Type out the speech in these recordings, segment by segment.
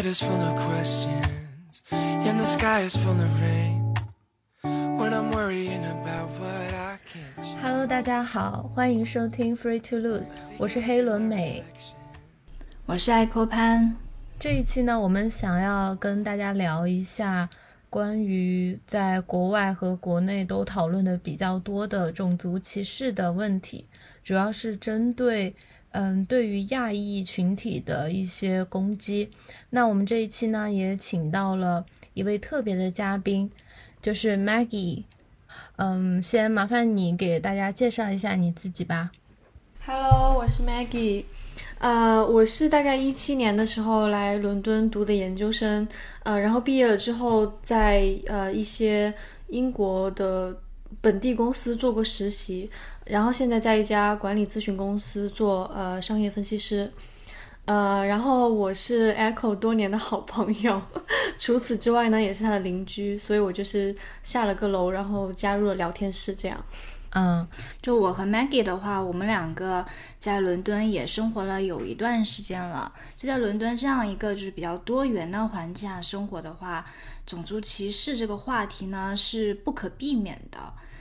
head is full of questions, and the sky is full of rain. When I'm worrying about what I can't change. Hello，大家好，欢迎收听 Free to Lose，我是黑伦美。我是爱扣潘。这一期呢，我们想要跟大家聊一下关于在国外和国内都讨论的比较多的种族歧视的问题，主要是针对嗯对于亚裔群体的一些攻击。那我们这一期呢，也请到了一位特别的嘉宾，就是 Maggie。嗯，先麻烦你给大家介绍一下你自己吧。Hello，我是 Maggie，呃，我是大概一七年的时候来伦敦读的研究生，呃，然后毕业了之后在呃一些英国的本地公司做过实习，然后现在在一家管理咨询公司做呃商业分析师，呃，然后我是 Echo 多年的好朋友，除此之外呢也是他的邻居，所以我就是下了个楼，然后加入了聊天室这样。嗯，就我和 Maggie 的话，我们两个在伦敦也生活了有一段时间了。就在伦敦这样一个就是比较多元的环境下生活的话，种族歧视这个话题呢是不可避免的。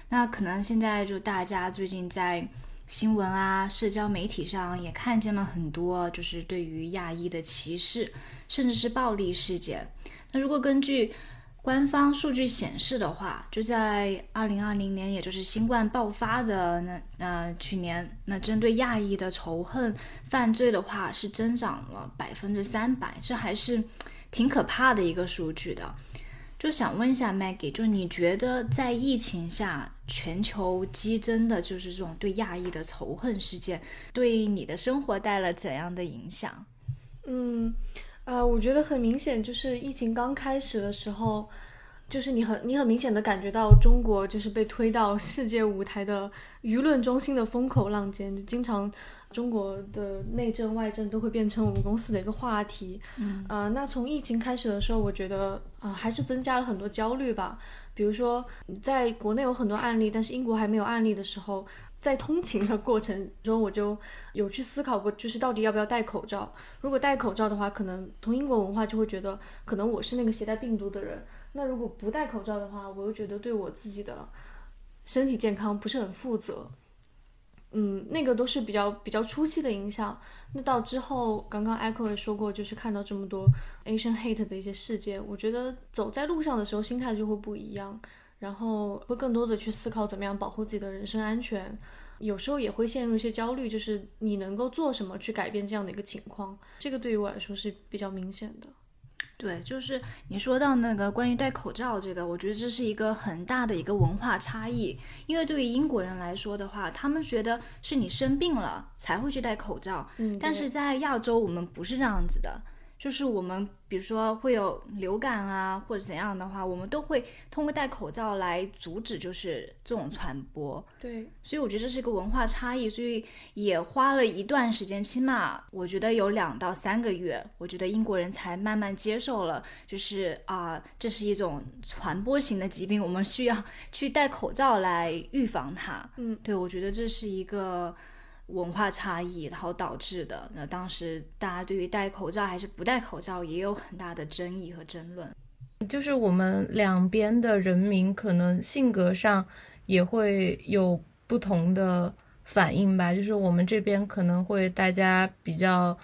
那可能现在就大家最近在新闻啊、社交媒体上也看见了很多就是对于亚裔的歧视，甚至是暴力事件。那如果根据官方数据显示的话，就在二零二零年，也就是新冠爆发的那呃去年，那针对亚裔的仇恨犯罪的话是增长了百分之三百，这还是挺可怕的一个数据的。就想问一下 Maggie，就你觉得在疫情下全球激增的，就是这种对亚裔的仇恨事件，对你的生活带来怎样的影响？嗯，呃，我觉得很明显，就是疫情刚开始的时候，就是你很你很明显的感觉到中国就是被推到世界舞台的舆论中心的风口浪尖，就经常中国的内政外政都会变成我们公司的一个话题。嗯，呃，那从疫情开始的时候，我觉得啊、呃还是增加了很多焦虑吧。比如说，在国内有很多案例，但是英国还没有案例的时候，在通勤的过程中，我就有去思考过，就是到底要不要戴口罩。如果戴口罩的话，可能从英国文化就会觉得，可能我是那个携带病毒的人。那如果不戴口罩的话，我又觉得对我自己的身体健康不是很负责。嗯，那个都是比较比较初期的影响。那到之后，刚刚 Echo 也说过，就是看到这么多 Asian hate 的一些事件，我觉得走在路上的时候心态就会不一样，然后会更多的去思考怎么样保护自己的人身安全。有时候也会陷入一些焦虑，就是你能够做什么去改变这样的一个情况，这个对于我来说是比较明显的。对，就是你说到那个关于戴口罩这个，我觉得这是一个很大的一个文化差异。因为对于英国人来说的话，他们觉得是你生病了才会去戴口罩，嗯，但是在亚洲我们不是这样子的，就是我们比如说会有流感啊或者怎样的话，我们都会通过戴口罩来阻止就是这种传播。对，所以我觉得这是一个文化差异，所以也花了一段时间，起码我觉得有两到三个月，我觉得英国人才慢慢接受了，就是啊、这是一种传播型的疾病，我们需要去戴口罩来预防它。嗯，对，我觉得这是一个文化差异，然后导致的。那当时大家对于戴口罩还是不戴口罩也有很大的争议和争论。就是我们两边的人民可能性格上也会有不同的反应吧。就是我们这边可能会大家比较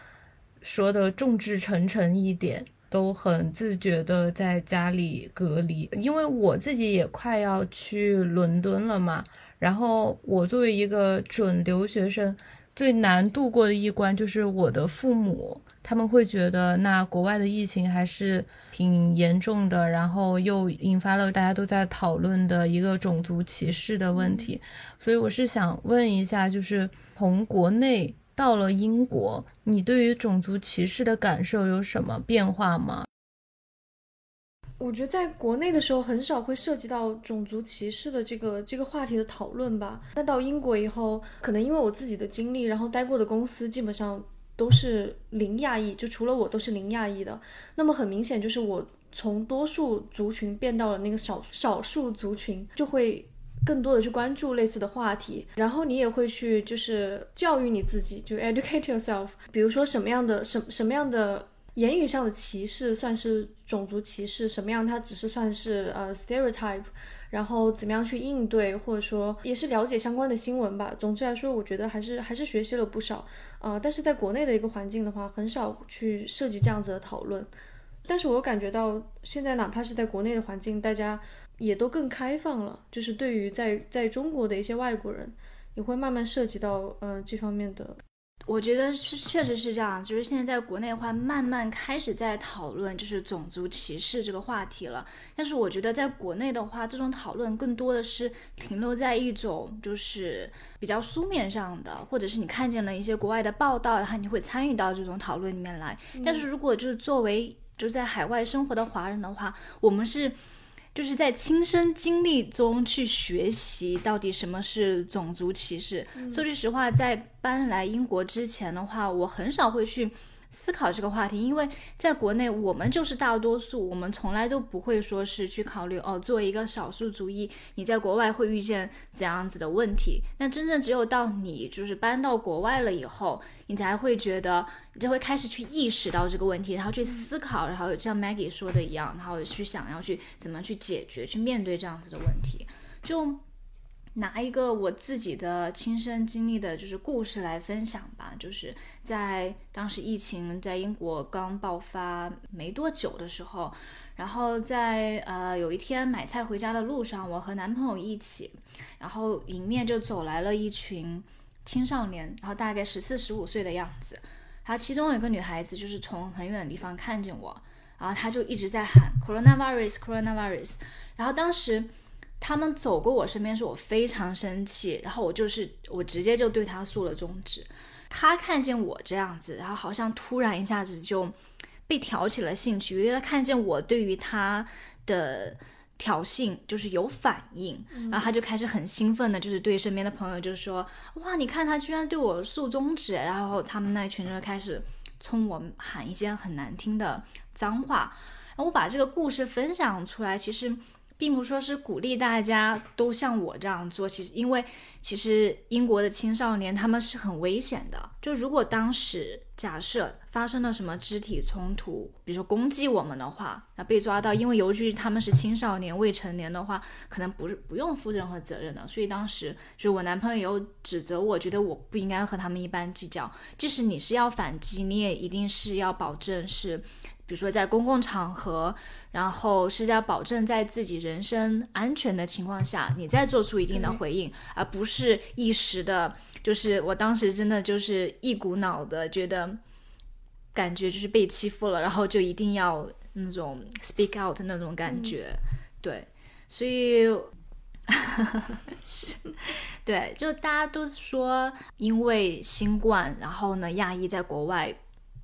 说的众志成城一点，都很自觉的在家里隔离。因为我自己也快要去伦敦了嘛，然后我作为一个准留学生，最难度过的一关就是我的父母。他们会觉得，那国外的疫情还是挺严重的，然后又引发了大家都在讨论的一个种族歧视的问题。所以我是想问一下，就是从国内到了英国，你对于种族歧视的感受有什么变化吗？我觉得在国内的时候很少会涉及到种族歧视的这个这个话题的讨论吧。但到英国以后，可能因为我自己的经历，然后待过的公司基本上都是零亚裔，就除了我都是零亚裔的。那么很明显就是我从多数族群变到了那个少少数族群，就会更多的去关注类似的话题，然后你也会去就是教育你自己，就 educate yourself。比如说什么样的什什么样的言语上的歧视算是种族歧视，什么样它只是算是呃 stereotype，然后怎么样去应对，或者说也是了解相关的新闻吧。总之来说，我觉得还是还是学习了不少。呃，但是在国内的一个环境的话，很少去涉及这样子的讨论。但是我感觉到现在哪怕是在国内的环境，大家也都更开放了，就是对于在在中国的一些外国人，也会慢慢涉及到呃这方面的。我觉得是确实是这样，就是现在在国内的话，慢慢开始在讨论就是种族歧视这个话题了。但是我觉得在国内的话，这种讨论更多的是停留在一种就是比较书面上的，或者是你看见了一些国外的报道，然后你会参与到这种讨论里面来。但是如果就是作为就在海外生活的华人的话，我们是就是在亲身经历中去学习到底什么是种族歧视。说句实话，在搬来英国之前的话，我很少会去。思考这个话题，因为在国内我们就是大多数，我们从来都不会说是去考虑哦，作为一个少数族裔，你在国外会遇见怎样子的问题。那真正只有到你就是搬到国外了以后，你才会觉得，你就会开始去意识到这个问题，然后去思考，然后像 Maggie 说的一样，然后去想要去怎么去解决、去面对这样子的问题，就。拿一个我自己的亲身经历的，就是故事来分享吧。就是在当时疫情在英国刚爆发没多久的时候，然后在呃有一天买菜回家的路上，我和男朋友一起，然后迎面就走来了一群青少年，然后大概十四十五岁的样子。然后其中有一个女孩子，就是从很远的地方看见我，然后她就一直在喊 coronavirus，coronavirus。然后当时。他们走过我身边，时，我非常生气，然后我就是我直接就对他竖了中指。他看见我这样子，然后好像突然一下子就被挑起了兴趣，因为他看见我对于他的挑衅就是有反应，然后他就开始很兴奋的，就是对身边的朋友就是说：“哇，你看他居然对我竖中指！”然后他们那一群人开始冲我喊一些很难听的脏话。然后我把这个故事分享出来，其实。并不说是鼓励大家都像我这样做，其实因为其实英国的青少年他们是很危险的。就如果当时假设发生了什么肢体冲突，比如说攻击我们的话，那被抓到，因为由于他们是青少年未成年的话，可能不是不用负任何责任的。所以当时就我男朋友有指责我，觉得我不应该和他们一般计较。即使你是要反击，你也一定是要保证是，比如说在公共场合。然后是要保证在自己人身安全的情况下，你再做出一定的回应，而不是一时的。就是我当时真的就是一股脑的觉得，感觉就是被欺负了，然后就一定要那种 speak out 那种感觉。对，所以，是，对，就大家都说因为新冠，然后呢，亚裔在国外。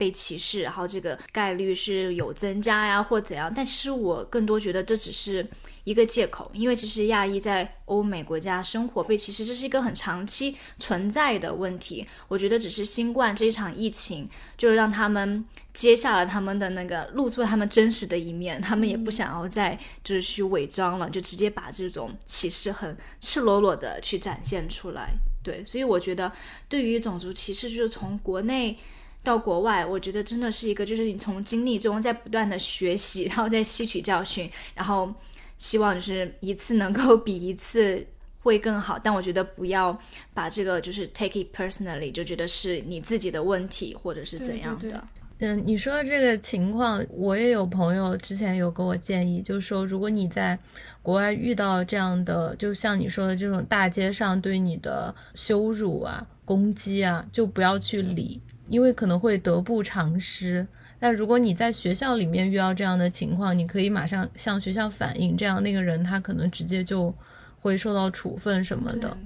被歧视，然后这个概率是有增加呀，或怎样？但其实我更多觉得这只是一个借口，因为其实亚裔在欧美国家生活被歧视，这是一个很长期存在的问题。我觉得只是新冠这一场疫情，就是让他们接下了他们的那个，露出了他们真实的一面，他们也不想要再就是去伪装了，就直接把这种歧视很赤裸裸的去展现出来。对，所以我觉得对于种族歧视，就是从国内。到国外，我觉得真的是一个，就是你从经历中在不断的学习，然后再吸取教训，然后希望就是一次能够比一次会更好。但我觉得不要把这个就是 take it personally，就觉得是你自己的问题或者是怎样的。嗯，你说的这个情况，我也有朋友之前有给我建议，就是说如果你在国外遇到这样的，就像你说的这种大街上对你的羞辱啊、攻击啊，就不要去理。因为可能会得不偿失。但如果你在学校里面遇到这样的情况，你可以马上向学校反映，这样那个人他可能直接就会受到处分什么的。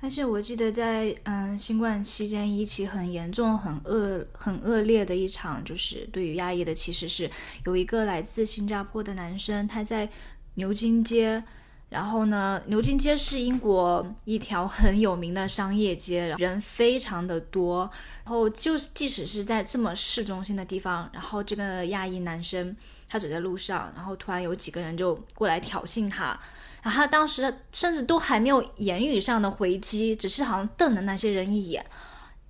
而且我记得在嗯新冠期间一起很严重、很恶、很恶劣的一场，就是对于亚裔的歧视，是有一个来自新加坡的男生，他在牛津街。然后呢，牛津街是英国一条很有名的商业街，人非常的多。然后就即使是在这么市中心的地方，然后这个亚裔男生他走在路上，然后突然有几个人就过来挑衅他，然后他当时甚至都还没有言语上的回击，只是好像瞪了那些人一眼，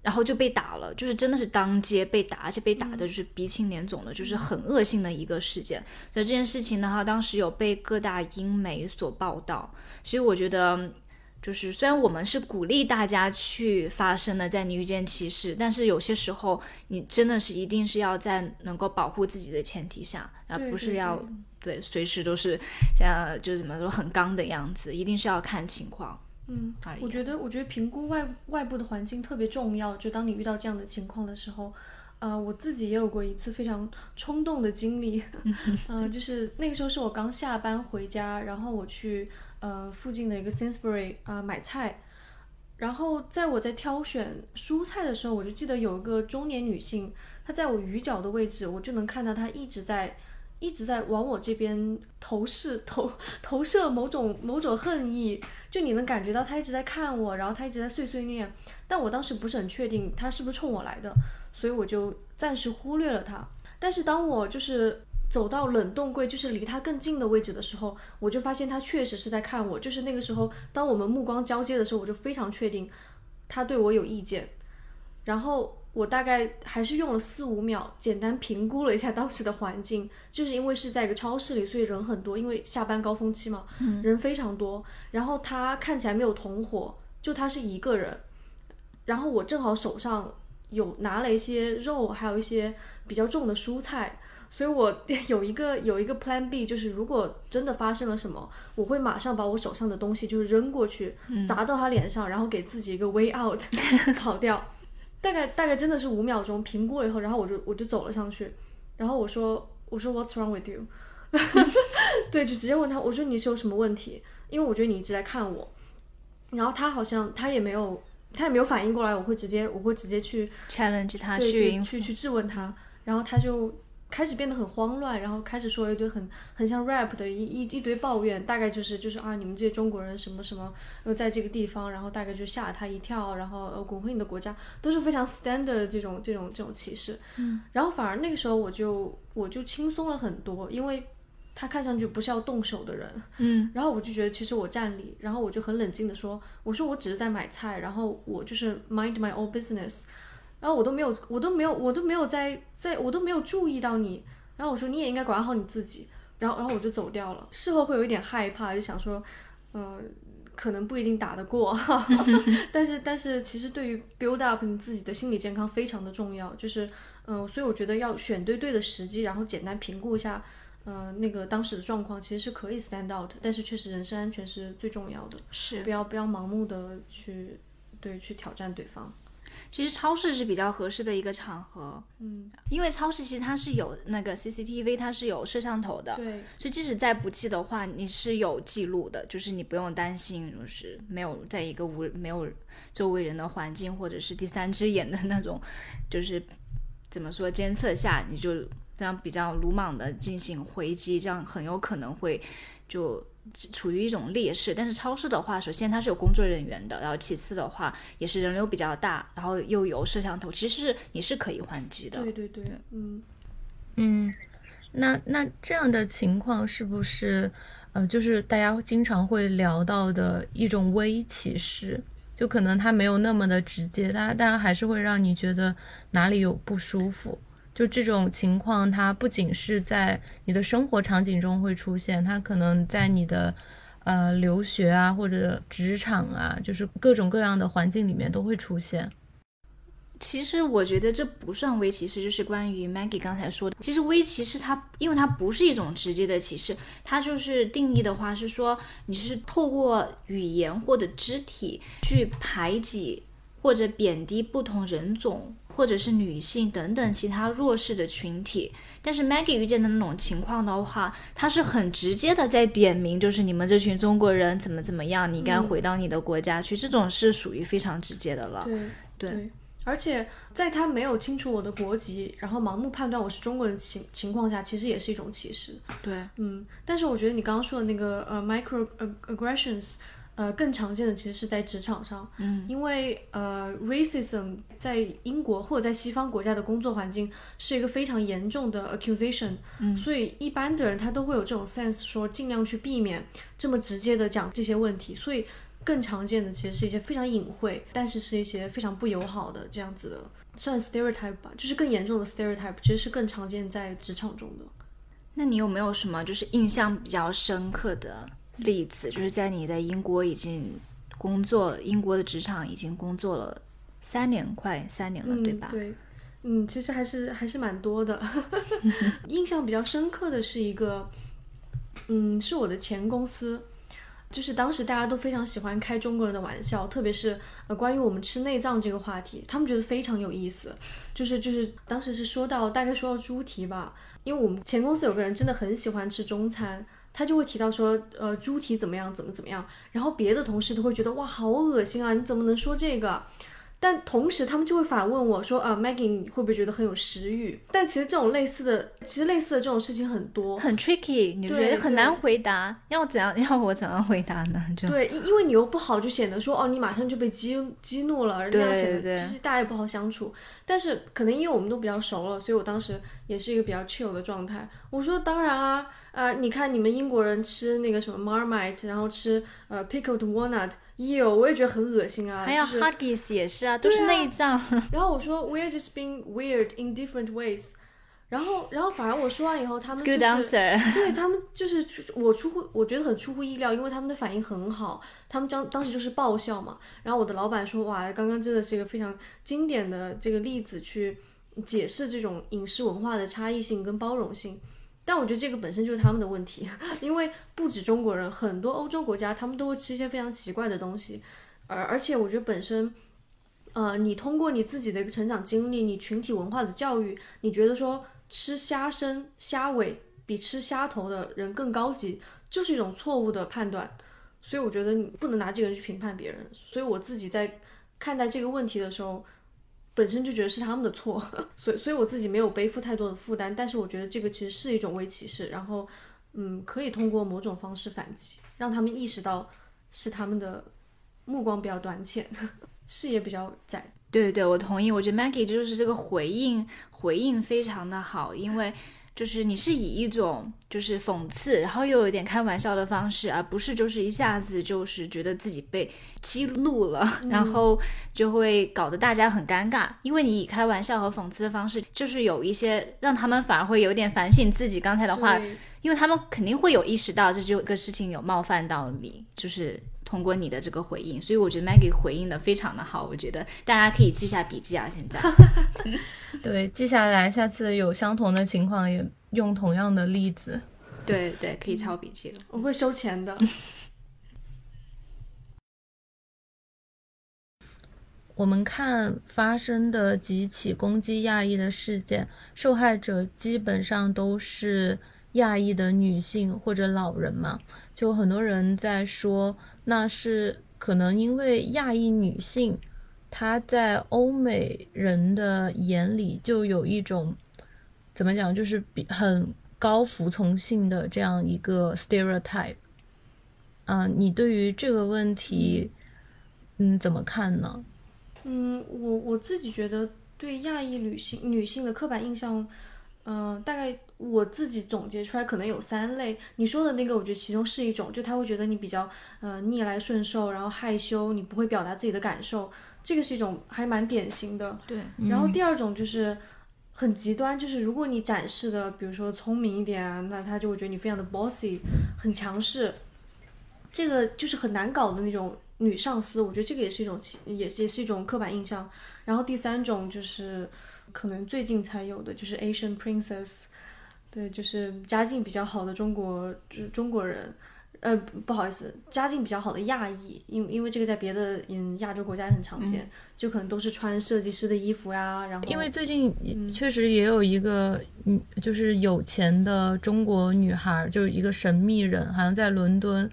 然后就被打了，就是真的是当街被打，而且被打的就是鼻青脸肿的，就是很恶性的一个事件。所以这件事情的话，当时有被各大英媒所报道，所以我觉得。就是虽然我们是鼓励大家去发声的，在你遇见歧视，但是有些时候你真的是一定是要在能够保护自己的前提下，而不是要对随时都是像就是怎么说很刚的样子，一定是要看情况。嗯，我觉得我觉得评估外外部的环境特别重要。就当你遇到这样的情况的时候，呃，我自己也有过一次非常冲动的经历，嗯，就是那个时候是我刚下班回家，然后我去。呃，附近的一个 Sainsbury 啊买菜，然后在我在挑选蔬菜的时候，我就记得有一个中年女性，她在我鱼角的位置，我就能看到她一直在一直在往我这边投视 投投射某种某种恨意，就你能感觉到他一直在看我，然后他一直在碎碎念，但我当时不是很确定他是不是冲我来的，所以我就暂时忽略了他。但是当我就是。走到冷冻柜，就是离他更近的位置的时候，我就发现他确实是在看我。就是那个时候，当我们目光交接的时候，我就非常确定他对我有意见。然后我大概还是用了四五秒，简单评估了一下当时的环境，就是因为是在一个超市里，所以人很多，因为下班高峰期嘛，人非常多。然后他看起来没有同伙，就他是一个人。然后我正好手上有拿了一些肉，还有一些比较重的蔬菜。所以，我 有一个有一个 Plan B，就是如果真的发生了什么，我会马上把我手上的东西就是扔过去，砸到他脸上，然后给自己一个 way out，跑掉。大概大概真的是五秒钟，评估了以后，然后我就我就走了上去，然后我说我说 What's wrong with you？对，就直接问他，我说你是有什么问题？因为我觉得你一直在看我。然后他好像他也没有他也没有反应过来，我会直接我会直接去 challenge 他去去去质问他，然后他就。开始变得很慌乱，然后开始说一堆很很像 rap 的一一一堆抱怨，大概就是就是啊，你们这些中国人什么什么又在这个地方，然后大概就吓了他一跳，然后呃，滚回你的国家，都是非常 standard 的这种这种这种歧视。嗯，然后反而那个时候我就我就轻松了很多，因为他看上去不是要动手的人。嗯，然后我就觉得其实我占理，然后我就很冷静的说，我说我只是在买菜，然后我就是 mind my own business。然后我都没有，我都没有，我都没有在在，我都没有注意到你。然后我说你也应该管好你自己。然后然后我就走掉了。事后会有一点害怕，就想说，呃，可能不一定打得过。但是但是其实对于 build up 你自己的心理健康非常的重要。就是嗯，所以我觉得要选对对的时机，然后简单评估一下，呃，那个当时的状况，其实是可以 stand out。但是确实人身安全是最重要的，是不要不要盲目的去对去挑战对方。其实超市是比较合适的一个场合，嗯，因为超市其实它是有那个 CCTV，它是有摄像头的，对，所以即使再不济的话，你是有记录的，就是你不用担心，就是没有在一个无没有周围人的环境或者是第三只眼的那种，就是怎么说监测下，你就这样比较鲁莽的进行回击，这样很有可能会就。处于一种劣势，但是超市的话，首先它是有工作人员的，然后其次的话也是人流比较大，然后又有摄像头，其实是你是可以换机的。对对对，嗯嗯，那那这样的情况是不是呃，就是大家经常会聊到的一种微歧视？就可能它没有那么的直接，但但还是会让你觉得哪里有不舒服。就这种情况，它不仅是在你的生活场景中会出现，它可能在你的呃留学啊或者职场啊，就是各种各样的环境里面都会出现。其实我觉得这不算微歧视，就是关于 Maggie 刚才说的，其实微歧视它，因为它不是一种直接的歧视，它就是定义的话是说你是透过语言或者肢体去排挤或者贬低不同人种。或者是女性等等其他弱势的群体，但是 Maggie 遇见的那种情况的话，他是很直接的在点名，就是你们这群中国人怎么怎么样，你该回到你的国家去，这种是属于非常直接的了。对对，而且在他没有清楚我的国籍，然后盲目判断我是中国人情情况下，其实也是一种歧视。对，嗯，但是我觉得你刚刚说的那个呃 micro aggressions。呃，更常见的其实是在职场上，嗯，因为呃，racism 在英国或者在西方国家的工作环境是一个非常严重的 accusation，嗯，所以一般的人他都会有这种 sense，说尽量去避免这么直接的讲这些问题，所以更常见的其实是一些非常隐晦，但是是一些非常不友好的这样子的，算 stereotype 吧，就是更严重的 stereotype，其实是更常见在职场中的。那你有没有什么就是印象比较深刻的例子？就是在你在英国已经工作，英国的职场已经工作了三年，快三年了，嗯，对吧？对，嗯，其实还是还是蛮多的。印象比较深刻的是一个，嗯，是我的前公司，就是当时大家都非常喜欢开中国人的玩笑，特别是呃关于我们吃内脏这个话题，他们觉得非常有意思。就是就是当时是说到大概说到猪蹄吧，因为我们前公司有个人真的很喜欢吃中餐。他就会提到说，呃，猪蹄怎么样，怎么怎么样，然后别的同事都会觉得哇，好恶心啊，你怎么能说这个？但同时，他们就会反问我说：“啊，Maggie，你会不会觉得很有食欲？”但其实这种类似的，其实类似的这种事情很多。很 tricky，你觉对得很难回答，要怎样？要我怎样回答呢？就对，因因为你又不好，就显得说哦，你马上就被激激怒了，那样显得其实大家也不好相处。但是可能因为我们都比较熟了，所以我当时也是一个比较 chill 的状态。我说当然啊，呃，你看你们英国人吃那个什么 Marmite，然后吃呃 pickled walnut，哟，我也觉得很恶心啊。还有 huggies 也是啊，都是内脏。然后我说 we're just being weird in different ways。然后，然后反而我说完以后，他们就 Good 是 answer。对他们就是出我出乎我觉得很出乎意料，因为他们的反应很好，他们当当时就是爆笑嘛。然后我的老板说，哇，刚刚真的是一个非常经典的这个例子去解释这种饮食文化的差异性跟包容性。但我觉得这个本身就是他们的问题，因为不止中国人，很多欧洲国家他们都会吃一些非常奇怪的东西，而而且我觉得本身。呃，你通过你自己的一个成长经历，你群体文化的教育，你觉得说吃虾身、虾尾比吃虾头的人更高级，就是一种错误的判断。所以我觉得你不能拿这个人去评判别人。所以我自己在看待这个问题的时候，本身就觉得是他们的错，所以所以我自己没有背负太多的负担。但是我觉得这个其实是一种微歧视，然后嗯，可以通过某种方式反击，让他们意识到是他们的目光比较短浅，视野比较窄。对对对，我同意。我觉得 Maggie 就是这个回应，回应非常的好，因为就是你是以一种就是讽刺，然后又有点开玩笑的方式，而不是就是一下子就是觉得自己被激怒了，然后就会搞得大家很尴尬。因为你以开玩笑和讽刺的方式，就是有一些让他们反而会有点反省自己刚才的话，因为他们肯定会有意识到这就个事情有冒犯到你，就是通过你的这个回应，所以我觉得 Maggie 回应的非常的好，我觉得大家可以记下笔记啊，现在。对，记下来，下次有相同的情况也用同样的例子。对对，可以抄笔记了。我会收钱的。我们看发生的几起攻击亚裔的事件，受害者基本上都是亚裔的女性或者老人嘛。就很多人在说，那是可能因为亚裔女性，她在欧美人的眼里就有一种怎么讲，就是比很高服从性的这样一个 stereotype。嗯、你对于这个问题，嗯，怎么看呢？嗯，我我自己觉得对亚裔女性女性的刻板印象，嗯、大概我自己总结出来可能有三类。你说的那个，我觉得其中是一种，就他会觉得你比较呃逆来顺受，然后害羞，你不会表达自己的感受，这个是一种还蛮典型的。对，然后第二种就是很极端，就是如果你展示的，比如说聪明一点啊，那他就会觉得你非常的 bossy，很强势，这个就是很难搞的那种女上司。我觉得这个也是一种其，也也是一种刻板印象。然后第三种就是可能最近才有的，就是 Asian princess，对，就是家境比较好的中国，就是中国人。呃，不好意思，家境比较好的亚裔，因因为这个在别的嗯亚洲国家也很常见，就可能都是穿设计师的衣服呀，然后因为最近确实也有一个，嗯，就是有钱的中国女孩，就是一个神秘人，好像在伦敦，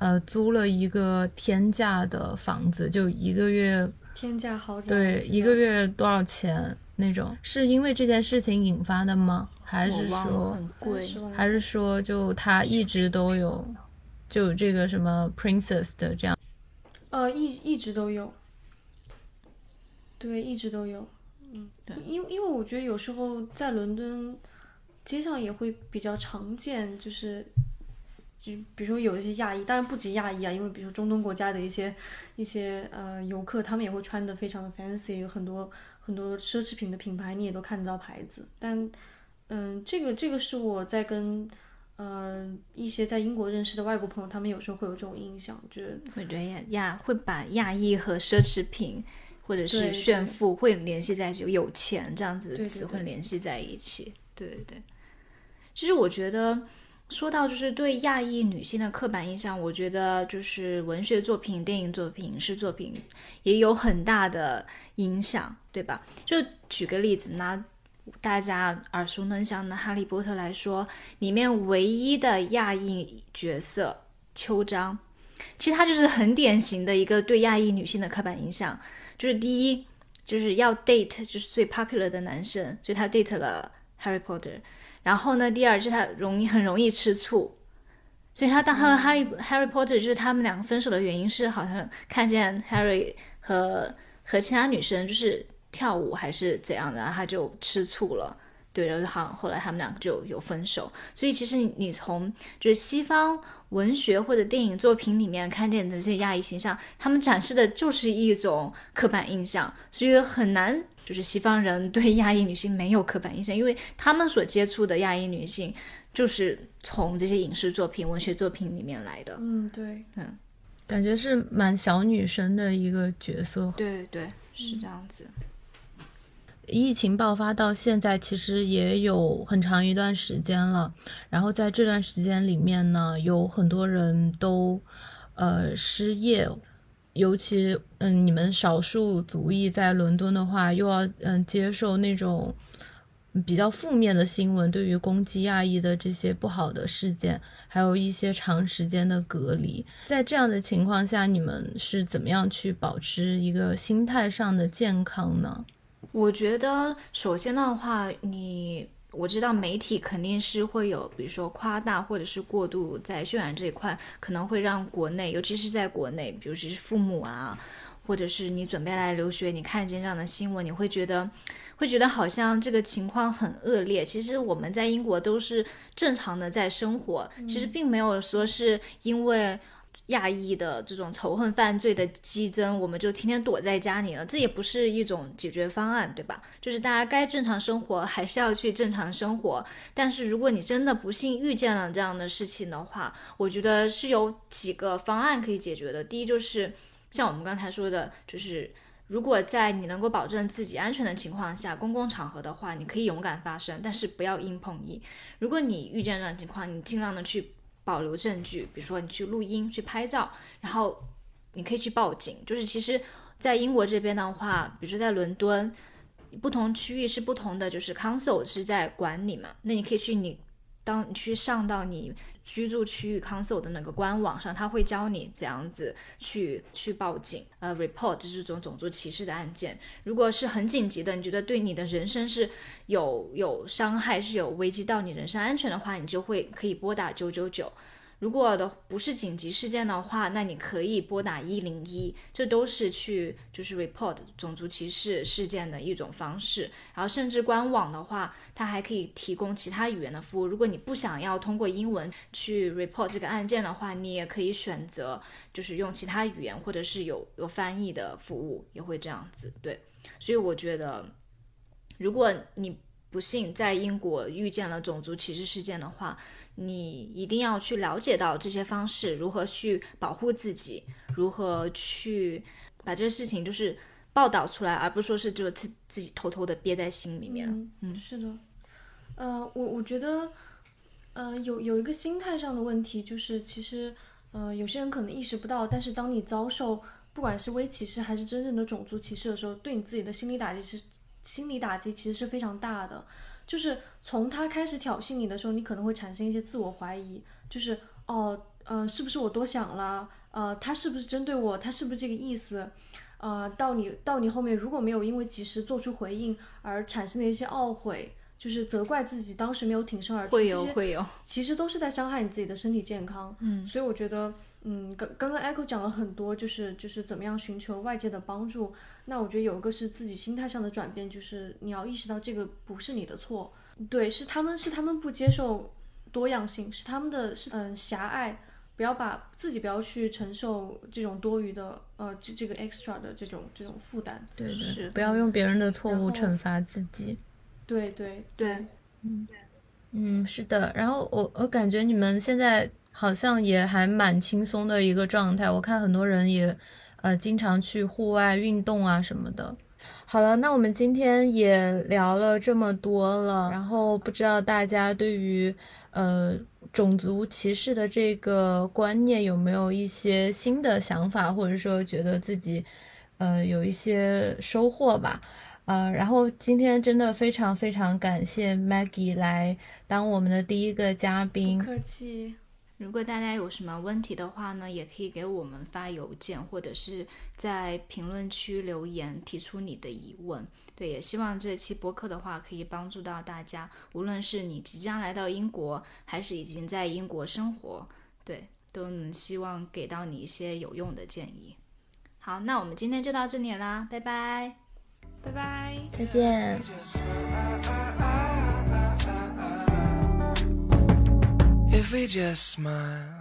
呃，租了一个天价的房子，就一个月，天价豪宅，对，一个月多少钱那种？是因为这件事情引发的吗？还是说，很贵。还是说，就他一直都有，就有这个什么 princess 的这样？呃，一一直都有，对，一直都有。嗯，因因为我觉得有时候在伦敦街上也会比较常见，就是就比如说有一些亚裔，当然不止亚裔啊，因为比如说中东国家的一些一些呃游客，他们也会穿的非常的 fancy，有很多很多奢侈品的品牌，你也都看得到牌子。但嗯，这个这个是我在跟呃一些在英国认识的外国朋友，他们有时候会有这种印象，就是会觉得亚亚会把亚裔和奢侈品或者是炫富会联系在一起，有钱这样子的词对会联系在一起。对对对，其实我觉得说到就是对亚裔女性的刻板印象，我觉得就是文学作品、电影作品、影视作品也有很大的影响，对吧？就举个例子，拿大家耳熟能详的《哈利波特》来说，里面唯一的亚裔角色秋张。其实他就是很典型的一个对亚裔女性的刻板印象，就是第一就是要 date 就是最 popular 的男生，所以他 date 了 Harry Potter。然后呢，第二就是他容易很容易吃醋，所以他当和 Harry、Harry Potter 就是他们两个分手的原因是好像看见 Harry 和和其他女生就是跳舞还是怎样的，然后他就吃醋了。对，然后好像后来他们两个就有分手，所以其实你你从就是西方文学或者电影作品里面看见的这些亚裔形象，他们展示的就是一种刻板印象，所以很难就是西方人对亚裔女性没有刻板印象，因为他们所接触的亚裔女性就是从这些影视作品、文学作品里面来的。嗯，对，嗯感觉是蛮小女生的一个角色。对对，是这样子。疫情爆发到现在，其实也有很长一段时间了。然后在这段时间里面呢，有很多人都呃失业，尤其嗯，你们少数族裔在伦敦的话，又要嗯接受那种比较负面的新闻，对于攻击亚裔的这些不好的事件，还有一些长时间的隔离。在这样的情况下，你们是怎么样去保持一个心态上的健康呢？我觉得首先的话，你我知道媒体肯定是会有，比如说夸大或者是过度在渲染这一块，可能会让国内，尤其是在国内，比如是父母啊，或者是你准备来留学，你看见这样的新闻，你会觉得会觉得好像这个情况很恶劣。其实我们在英国都是正常的在生活，其实并没有说是因为。亚裔的这种仇恨犯罪的激增，我们就天天躲在家里了，这也不是一种解决方案，对吧？就是大家该正常生活还是要去正常生活，但是如果你真的不幸遇见了这样的事情的话，我觉得是有几个方案可以解决的。第一就是像我们刚才说的，就是如果在你能够保证自己安全的情况下，公共场合的话，你可以勇敢发声，但是不要硬碰硬。如果你遇见这种情况，你尽量的去。保留证据，比如说你去录音、去拍照，然后你可以去报警。就是其实，在英国这边的话，比如说在伦敦，不同区域是不同的，就是 council 是在管理嘛，那你可以去你当你去上到你居住区域 council 的那个官网上，他会教你怎样子去去报警，呃，report 这种种族歧视的案件。如果是很紧急的，你觉得对你的人身是有有伤害，是有危及到你人身安全的话，你就会可以拨打九九九。如果的不是紧急事件的话，那你可以拨打一零一，这都是去就是 report 种族歧视事件的一种方式。然后甚至官网的话，它还可以提供其他语言的服务。如果你不想要通过英文去 report 这个案件的话，你也可以选择就是用其他语言或者是有有翻译的服务，也会这样子。对，所以我觉得，如果你不幸在英国遇见了种族歧视事件的话，你一定要去了解到这些方式，如何去保护自己，如何去把这个事情就是报道出来，而不是说是就自自己偷偷的憋在心里面。嗯，嗯是的，呃，我我觉得，呃，有有一个心态上的问题，就是其实，呃，有些人可能意识不到，但是当你遭受不管是微歧视还是真正的种族歧视的时候，对你自己的心理打击是心理打击其实是非常大的。就是从他开始挑衅你的时候，你可能会产生一些自我怀疑，就是哦，呃，是不是我多想了？呃，他是不是针对我？他是不是这个意思？呃，到你到你后面如果没有因为及时做出回应而产生的一些懊悔，就是责怪自己当时没有挺身而出，会有会有，其实都是在伤害你自己的身体健康。嗯，所以我觉得，嗯，刚刚刚 Echo 讲了很多，就是就是怎么样寻求外界的帮助。那我觉得有一个是自己心态上的转变，就是你要意识到这个不是你的错，对，是他们是他们不接受多样性，是他们的是嗯狭隘，不要把自己不要去承受这种多余的呃这这个 extra 的这种这种负担。对是，不要用别人的错误惩罚自己。对对对，嗯，是的。然后我我感觉你们现在好像也还蛮轻松的一个状态，我看很多人也呃经常去户外运动啊什么的。好了，那我们今天也聊了这么多了，然后不知道大家对于呃种族歧视的这个观念有没有一些新的想法，或者说觉得自己呃有一些收获吧。呃，然后今天真的非常非常感谢 Maggie 来当我们的第一个嘉宾不。客气。如果大家有什么问题的话呢，也可以给我们发邮件，或者是在评论区留言提出你的疑问。对，也希望这期播客的话可以帮助到大家，无论是你即将来到英国，还是已经在英国生活，对，都能希望给到你一些有用的建议。好，那我们今天就到这里啦，拜拜。拜拜。再见。If we just smile